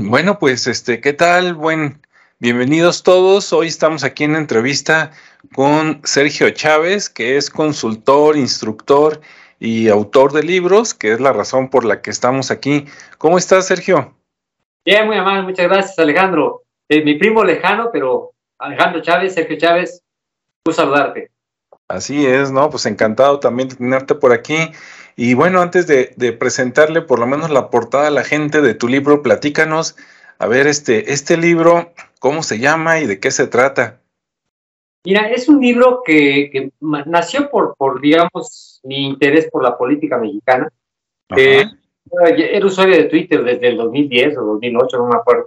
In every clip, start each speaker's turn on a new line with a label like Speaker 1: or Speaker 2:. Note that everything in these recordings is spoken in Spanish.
Speaker 1: Bueno, pues este, ¿qué tal? Buen, bienvenidos todos. Hoy estamos aquí en entrevista con Sergio Chávez, que es consultor, instructor y autor de libros, que es la razón por la que estamos aquí. ¿Cómo estás, Sergio?
Speaker 2: Bien, muy amable, muchas gracias, Alejandro. Eh, mi primo lejano, pero Alejandro Chávez, Sergio Chávez, gusto saludarte.
Speaker 1: Así es, ¿no? Pues encantado también de tenerte por aquí. Y bueno, antes de, presentarle por lo menos la portada a la gente de tu libro, platícanos, a ver, este, este libro, ¿cómo se llama y de qué se trata?
Speaker 2: Mira, es un libro que, nació por, por, digamos, mi interés por la política mexicana. Eh, era usuario de Twitter desde el 2010 o 2008, no me acuerdo.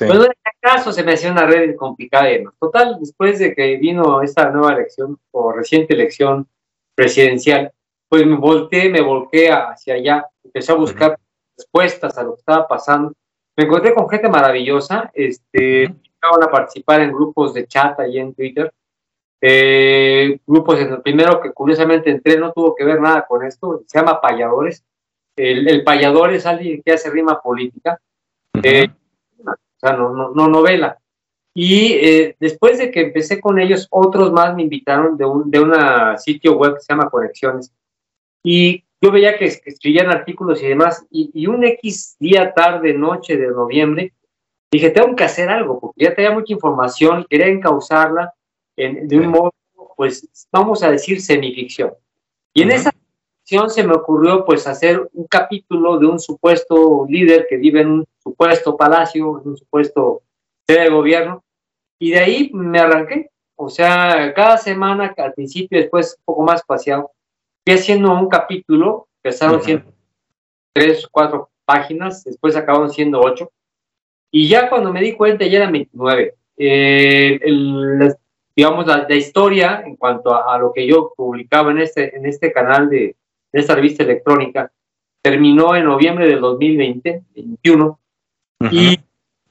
Speaker 2: Bueno, en este caso se me hacía una red complicada. Total, después de que vino esta nueva elección o reciente elección presidencial, pues me volteé, me volqué hacia allá, empecé a buscar respuestas a lo que estaba pasando. Me encontré con gente maravillosa, este, uh a participar en grupos de chat ahí en Twitter. Eh, grupos en el primero que curiosamente entré no tuvo que ver nada con esto, se llama Payadores. El, el payador es alguien que hace rima política o sea, no, no, no novela. Y eh, después de que empecé con ellos, otros más me invitaron de un de una sitio web que se llama Conexiones. Y yo veía que, escribían artículos y demás, y, un X día, tarde, noche de noviembre, dije, tengo que hacer algo, porque ya tenía mucha información, quería encauzarla en, de un modo, pues, vamos a decir, semificción. Y en esa se me ocurrió pues hacer un capítulo de un supuesto líder que vive en un supuesto palacio, en un supuesto sede de gobierno, y de ahí me arranqué. O sea, cada semana, al principio, después un poco más espaciado, fui haciendo un capítulo, empezaron siendo tres, cuatro páginas, después acabaron siendo ocho, y ya cuando me di cuenta ya eran 29. Eh, digamos, la, historia en cuanto a, a, lo que yo publicaba en este, en este canal de, de esta revista electrónica, terminó en noviembre del 2020, 21, y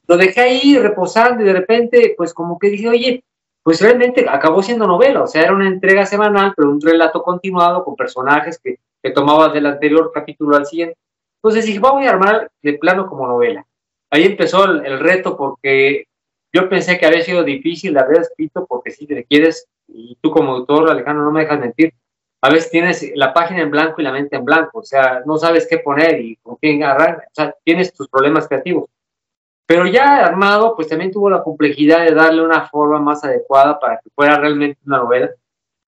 Speaker 2: lo dejé ahí reposando y de repente, pues como que dije, oye, pues realmente acabó siendo novela, o sea, era una entrega semanal, pero un relato continuado con personajes que, que tomaba del anterior capítulo al siguiente. Entonces dije, vamos a armar de plano como novela. Ahí empezó el, reto porque yo pensé que había sido difícil de haber escrito, porque si te quieres, y tú como autor, Alejandro, no me dejas mentir, a veces tienes la página en blanco y la mente en blanco, o sea, no sabes qué poner y con quién agarrar, o sea, tienes tus problemas creativos. Pero ya armado, pues también tuvo la complejidad de darle una forma más adecuada para que fuera realmente una novela.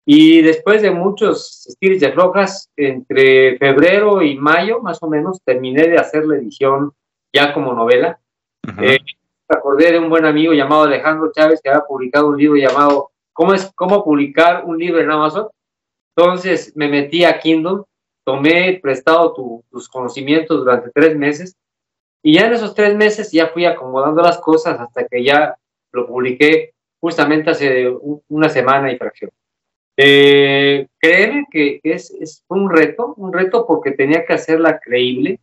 Speaker 2: Y después de muchos estilos de flojas, entre febrero y mayo, más o menos, terminé de hacer la edición ya como novela. Eh, acordé de un buen amigo llamado Alejandro Chávez que había publicado un libro llamado ¿Cómo es cómo publicar un libro en Amazon? Entonces me metí a Kindle, tomé prestado tus conocimientos durante tres meses y ya en esos tres meses ya fui acomodando las cosas hasta que ya lo publiqué justamente hace una semana y fracción. Eh, créeme que es, es, un reto, un reto porque tenía que hacerla creíble.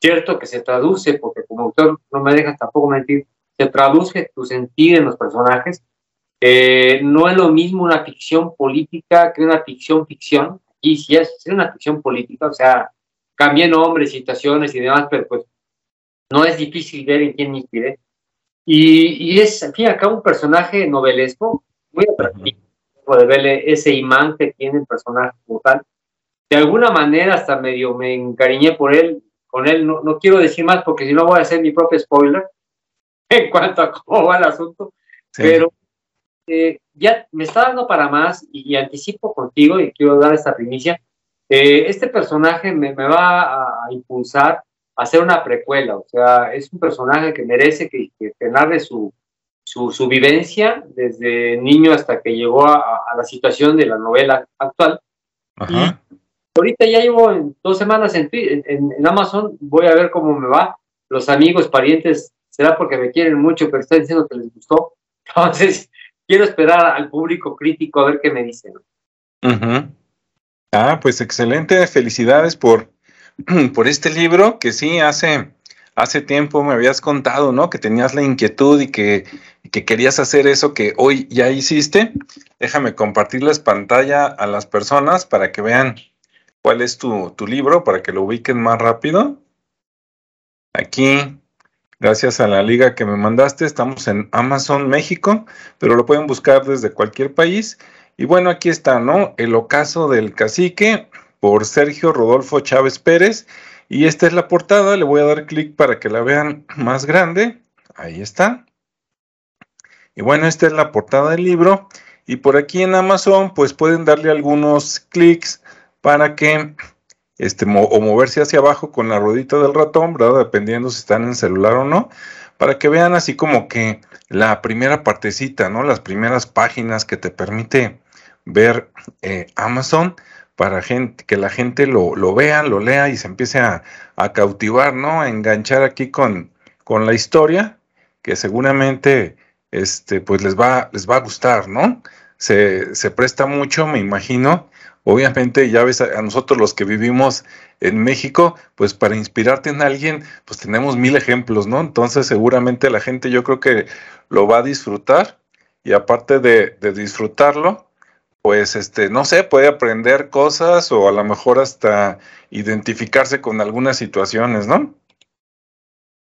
Speaker 2: Cierto que se traduce, porque como autor no me dejas tampoco mentir, se traduce tu sentir en los personajes, eh, no es lo mismo una ficción política que una ficción ficción. Y si es, una ficción política, o sea, cambié nombres, situaciones y demás, pero pues no es difícil ver en quién me inspiré. Y, y, es, al fin y al cabo, un personaje novelesco, muy atractivo, de verle ese imán que tiene el personaje como tal. De alguna manera, hasta medio me encariñé por él, con él. No, no quiero decir más porque si no voy a hacer mi propio spoiler en cuanto a cómo va el asunto. Pero eh, ya me está dando para más y, anticipo contigo y quiero dar esta primicia. Eh, este personaje me, va a, impulsar a hacer una precuela, o sea, es un personaje que merece que, que, narre su, su, vivencia desde niño hasta que llegó a, la situación de la novela actual. ahorita ya llevo dos semanas en, en, Amazon, voy a ver cómo me va. Los amigos, parientes, será porque me quieren mucho, pero están diciendo que les gustó. Entonces, quiero esperar al público crítico a ver qué me dicen.
Speaker 1: Ah, pues excelente, felicidades por, por este libro que sí hace, hace tiempo me habías contado, ¿no? Que tenías la inquietud y que, que querías hacer eso que hoy ya hiciste, déjame compartirles pantalla a las personas para que vean cuál es tu, tu libro, para que lo ubiquen más rápido. Aquí, gracias a la liga que me mandaste, estamos en Amazon México, pero lo pueden buscar desde cualquier país. Y bueno, aquí está, ¿no? El ocaso del cacique por Sergio Rodolfo Chávez Pérez. Y esta es la portada, le voy a dar clic para que la vean más grande. Ahí está. Y bueno, esta es la portada del libro. Y por aquí en Amazon, pues pueden darle algunos clics para que, este, o moverse hacia abajo con la ruedita del ratón, ¿verdad? Dependiendo si están en celular o no, para que vean así como que la primera partecita, ¿no? Las primeras páginas que te permite ver eh, Amazon para gente, que la gente lo, lo, vea, lo lea y se empiece a, a cautivar, ¿no? A enganchar aquí con, con la historia, que seguramente este, pues les va, les va a gustar, ¿no? Se, se presta mucho, me imagino. Obviamente, ya ves, a, nosotros los que vivimos en México, pues para inspirarte en alguien, pues tenemos mil ejemplos, ¿no? Entonces, seguramente la gente yo creo que lo va a disfrutar y aparte de, de disfrutarlo, pues este, no sé, puede aprender cosas o a lo mejor hasta identificarse con algunas situaciones, ¿no?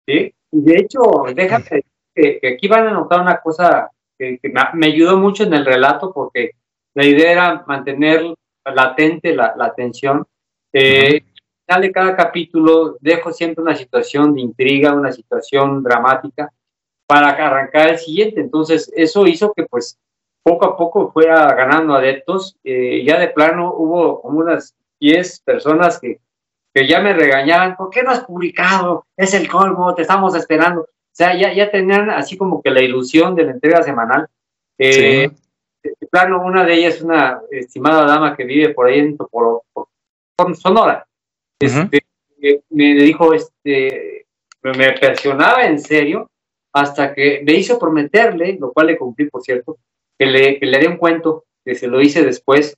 Speaker 2: Sí, de hecho, déjame que, aquí van a notar una cosa que, me, ayudó mucho en el relato porque la idea era mantener latente la, la atención. Eh, Al final de cada capítulo dejo siempre una situación de intriga, una situación dramática para arrancar el siguiente. Entonces, eso hizo que pues poco a poco fuera ganando adeptos. Eh, ya de plano hubo como unas 10 personas que, que ya me regañaban, ¿por qué no has publicado? Es el colmo, te estamos esperando. O sea, ya, ya tenían así como que la ilusión de la entrega semanal. Eh, Plano, una de ellas, una estimada dama que vive por ahí en por, Sonora, este, me dijo, este, me presionaba en serio hasta que me hizo prometerle, lo cual le cumplí, por cierto, que le, que le haría un cuento, que se lo hice después,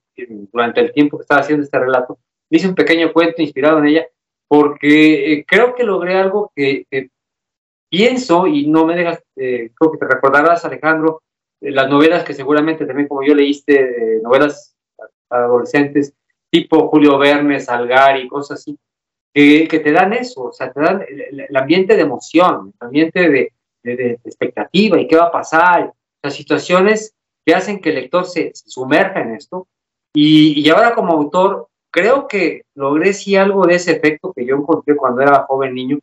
Speaker 2: durante el tiempo que estaba haciendo este relato. Le hice un pequeño cuento inspirado en ella, porque eh, creo que logré algo que, que, pienso, y no me dejas, eh, creo que te recordarás, Alejandro, eh, las novelas que seguramente también como yo leíste, novelas adolescentes, tipo Julio Verne, Salgar y cosas así, que, que te dan eso, o sea, te dan el, ambiente de emoción, el ambiente de, de, expectativa y qué va a pasar, las situaciones que hacen que el lector se, sumerja en esto. Y, y, ahora como autor, creo que logré sí algo de ese efecto que yo encontré cuando era joven niño,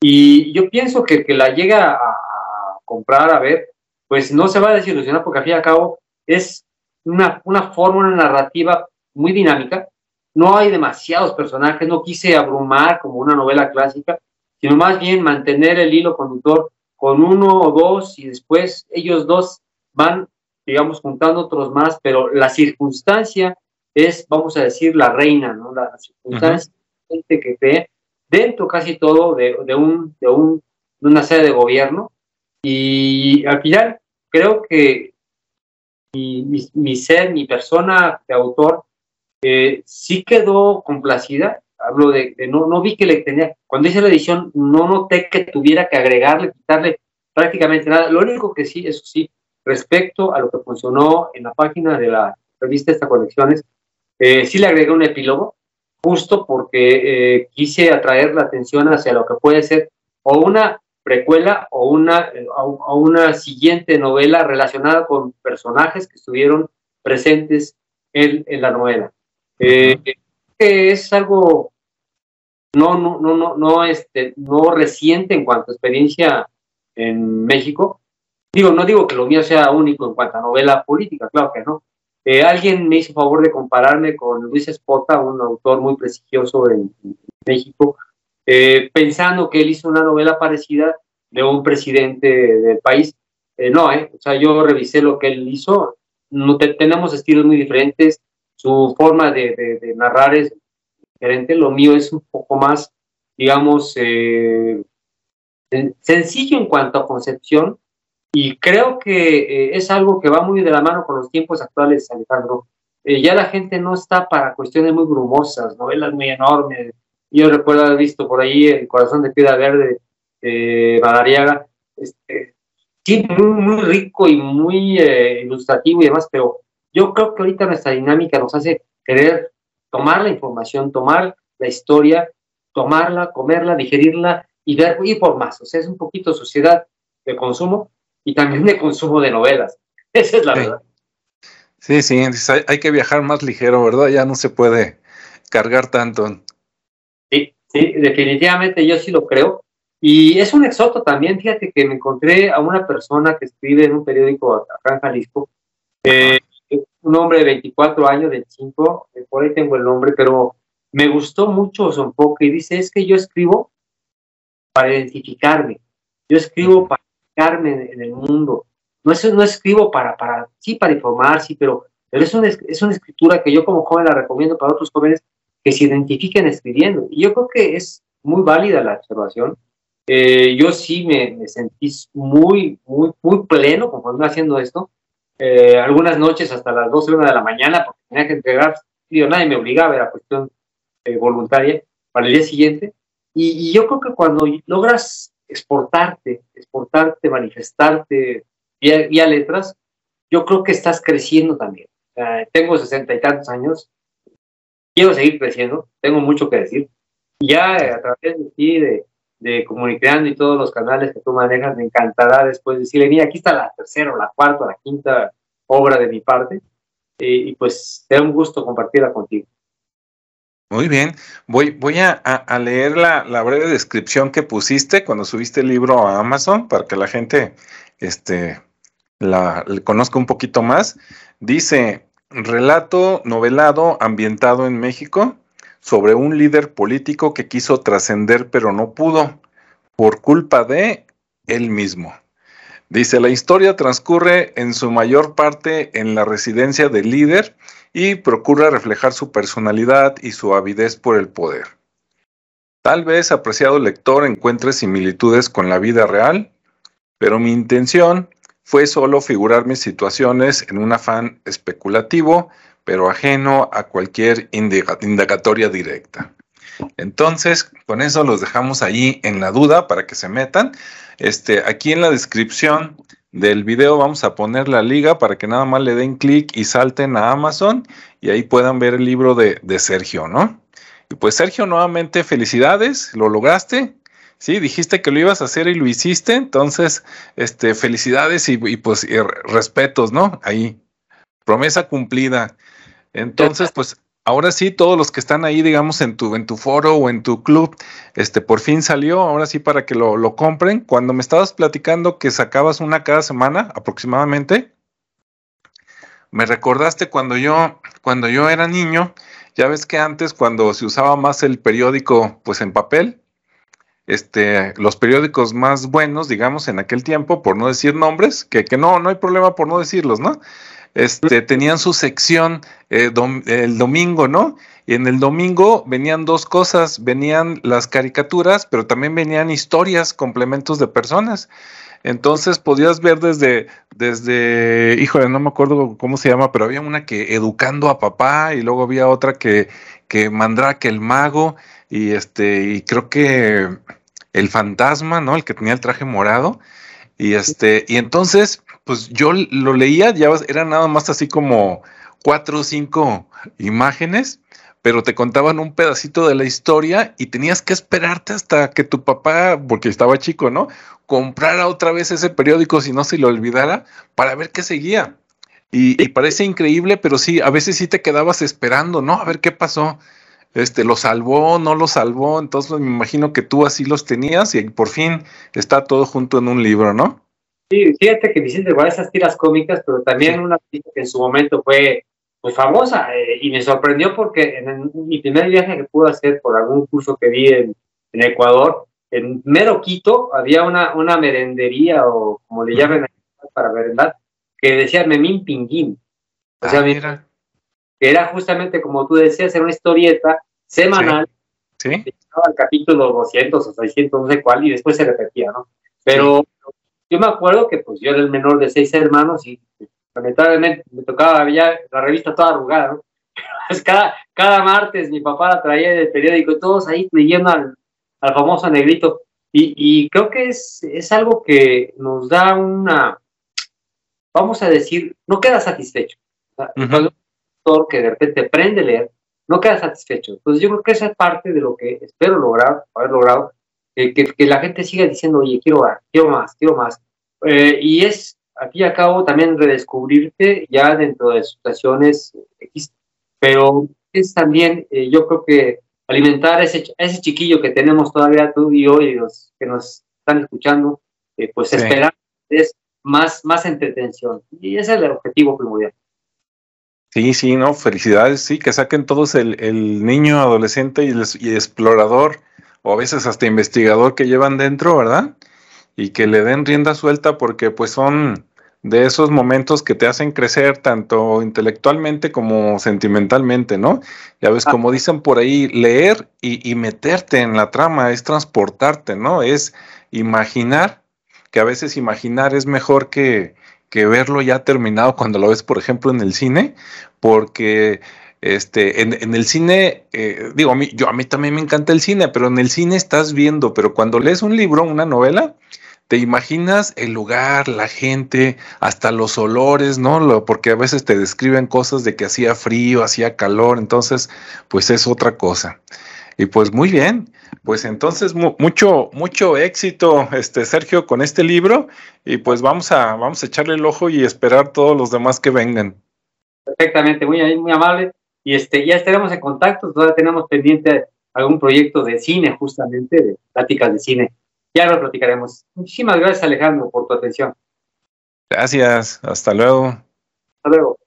Speaker 2: y yo pienso que el que la llega a comprar, a ver, pues no se va a desilusionar porque al fin y al cabo es una, una fórmula narrativa muy dinámica. No hay demasiados personajes, no quise abrumar como una novela clásica, sino más bien mantener el hilo conductor con uno o dos y después ellos dos van, digamos, juntando otros más, pero la circunstancia es, vamos a decir, la reina, ¿no? La circunstancia uh -huh. que ve dentro casi todo de, de, un, de, un, de una sede de gobierno. Y al final creo que mi, ser, mi persona de autor, eh, sí quedó complacida. Hablo de, de, no, no vi que le tenía, cuando hice la edición, no noté que tuviera que agregarle, quitarle prácticamente nada. Lo único que sí, eso sí, respecto a lo que funcionó en la página de la revista Esta Colecciones, eh, sí le agregué un epílogo, justo porque eh, quise atraer la atención hacia lo que puede ser o una precuela o una, o una siguiente novela relacionada con personajes que estuvieron presentes en, en la novela. Eh, es algo no, no, no, no, no, este, no reciente en cuanto a experiencia en México. Digo, no digo que lo mío sea único en cuanto a novela política, claro que no, eh, alguien me hizo favor de compararme con Luis Espota, un autor muy prestigioso en, en México, eh, pensando que él hizo una novela parecida de un presidente del país. Eh, no, eh, o sea, yo revisé lo que él hizo, no te, tenemos estilos muy diferentes, su forma de, de, de, narrar es diferente, lo mío es un poco más, digamos, eh, sencillo en cuanto a concepción, y creo que eh, es algo que va muy de la mano con los tiempos actuales, Alejandro. Eh, ya la gente no está para cuestiones muy brumosas, novelas muy enormes. Yo recuerdo haber visto por ahí El corazón de piedra verde de Madariaga. Este, sí, muy, muy rico y muy eh, ilustrativo y demás, pero yo creo que ahorita nuestra dinámica nos hace querer tomar la información, tomar la historia, tomarla, comerla, digerirla y ver, y por más. O sea, es un poquito sociedad de consumo y también de consumo de novelas. Esa es la verdad.
Speaker 1: Sí, sí, hay que viajar más ligero, ¿verdad? Ya no se puede cargar tanto.
Speaker 2: Sí, definitivamente yo sí lo creo. Y es un exoto también, fíjate que me encontré a una persona que escribe en un periódico acá en Jalisco, eh, un hombre de 24 años, 25, eh, por ahí tengo el nombre, pero me gustó mucho su enfoque y dice, es que yo escribo para identificarme, yo escribo para identificarme en, el mundo, no, es, no escribo para, para, sí, para informar, sí, pero, pero es, una, es una escritura que yo como joven la recomiendo para otros jóvenes que se identifiquen escribiendo. Y yo creo que es muy válida la observación eh, yo sí me, sentí muy, muy, muy pleno conforme haciendo esto. Eh, algunas noches hasta las 12, 1 de la mañana, porque tenía que entregar, digo, nadie me obligaba, era cuestión eh, voluntaria para el día siguiente. Y, yo creo que cuando logras exportarte, exportarte, manifestarte vía, letras, yo creo que estás creciendo también. tengo sesenta y tantos años, quiero seguir creciendo, tengo mucho que decir. Ya a través de ti, de, de Comunicando y todos los canales que tú manejas, me encantará después decirle, mira, aquí está la tercera, la cuarta, la quinta obra de mi parte, y, pues da un gusto compartirla contigo.
Speaker 1: Muy bien, voy, voy a, leer la, breve descripción que pusiste cuando subiste el libro a Amazon para que la gente este, la, conozca un poquito más. Dice, relato novelado ambientado en México, sobre un líder político que quiso trascender pero no pudo por culpa de él mismo. Dice, la historia transcurre en su mayor parte en la residencia del líder y procura reflejar su personalidad y su avidez por el poder. Tal vez, apreciado lector, encuentre similitudes con la vida real, pero mi intención fue solo figurar mis situaciones en un afán especulativo pero ajeno a cualquier indagatoria directa. Entonces, con eso los dejamos allí en la duda para que se metan. Este, aquí en la descripción del video vamos a poner la liga para que nada más le den clic y salten a Amazon y ahí puedan ver el libro de, Sergio, ¿no? Y pues Sergio, nuevamente felicidades, lo lograste. Sí, dijiste que lo ibas a hacer y lo hiciste, entonces, este, felicidades y, pues respetos, ¿no? Ahí, promesa cumplida. Entonces, pues ahora sí, todos los que están ahí, digamos, en tu, en tu foro o en tu club, este, por fin salió, ahora sí para que lo, lo compren. Cuando me estabas platicando que sacabas una cada semana aproximadamente, me recordaste cuando yo, cuando yo era niño, ya ves que antes cuando se usaba más el periódico, pues en papel, este, los periódicos más buenos, digamos, en aquel tiempo, por no decir nombres, que, no, no hay problema por no decirlos, ¿no? este, tenían su sección eh, el domingo, ¿no? Y en el domingo venían dos cosas, venían las caricaturas, pero también venían historias, complementos de personas. Entonces podías ver desde, desde, híjole, no me acuerdo cómo se llama, pero había una que educando a papá y luego había otra que, que Mandrake el mago y este, y creo que el fantasma, ¿no? El que tenía el traje morado. Y este, y entonces pues yo lo leía, ya era nada más así como cuatro o cinco imágenes, pero te contaban un pedacito de la historia y tenías que esperarte hasta que tu papá, porque estaba chico, ¿no? Comprara otra vez ese periódico si no se lo olvidara para ver qué seguía. Y, y, parece increíble, pero sí, a veces sí te quedabas esperando, ¿no? A ver qué pasó. Este, lo salvó, no lo salvó. Entonces me imagino que tú así los tenías y por fin está todo junto en un libro, ¿no?
Speaker 2: Sí, fíjate que Vicente igual esas tiras cómicas, pero también una que en su momento fue pues famosa eh, y me sorprendió porque en, mi primer viaje que pude hacer por algún curso que vi en, Ecuador, en mero Quito había una, una merendería o como le llaman para merendar, que decía Memín Pinguín. O sea, ah, que era justamente como tú decías, era una historieta semanal.
Speaker 1: Sí. ¿Sí?
Speaker 2: Al capítulo 200 o 600, no sé cuál, y después se repetía, ¿no? Pero yo me acuerdo que pues yo era el menor de seis hermanos y lamentablemente me tocaba ya la revista toda arrugada, ¿no? Pues cada, cada martes mi papá la traía del periódico, todos ahí leyendo al, al famoso negrito. Y, creo que es, es algo que nos da una, vamos a decir, no queda satisfecho. Un autor que de repente aprende a leer, no queda satisfecho. Entonces yo creo que esa es parte de lo que espero lograr, haber logrado, que, que, la gente siga diciendo, oye, quiero más, quiero más, quiero más. Eh, y es, aquí acabo también redescubrirte ya dentro de situaciones X, pero es también, eh, yo creo que alimentar a ese, ese chiquillo que tenemos todavía tú y yo y los que nos están escuchando, eh, pues esperar es más, más entretención. Y ese es el objetivo primordial.
Speaker 1: Sí, sí, no, felicidades, sí, que saquen todos el, el niño, adolescente y, y, explorador, o a veces hasta investigador que llevan dentro, ¿verdad? Y que le den rienda suelta porque pues son de esos momentos que te hacen crecer tanto intelectualmente como sentimentalmente, ¿no? Ya ves, como dicen por ahí, leer y, meterte en la trama es transportarte, ¿no? Es imaginar, que a veces imaginar es mejor que, que verlo ya terminado cuando lo ves, por ejemplo, en el cine, porque este, en, el cine, eh, digo, a mí, yo, a mí también me encanta el cine, pero en el cine estás viendo, pero cuando lees un libro, una novela, te imaginas el lugar, la gente, hasta los olores, ¿no? porque a veces te describen cosas de que hacía frío, hacía calor, entonces, pues es otra cosa. Y pues muy bien, pues entonces mucho, mucho éxito, este Sergio, con este libro, y pues vamos a, vamos a echarle el ojo y esperar todos los demás que vengan.
Speaker 2: Perfectamente, muy, muy amable. Y este, ya estaremos en contacto, todavía tenemos pendiente algún proyecto de cine, justamente, de pláticas de cine ya lo platicaremos. Muchísimas gracias Alejandro por tu atención.
Speaker 1: Gracias, hasta luego.
Speaker 2: Hasta luego.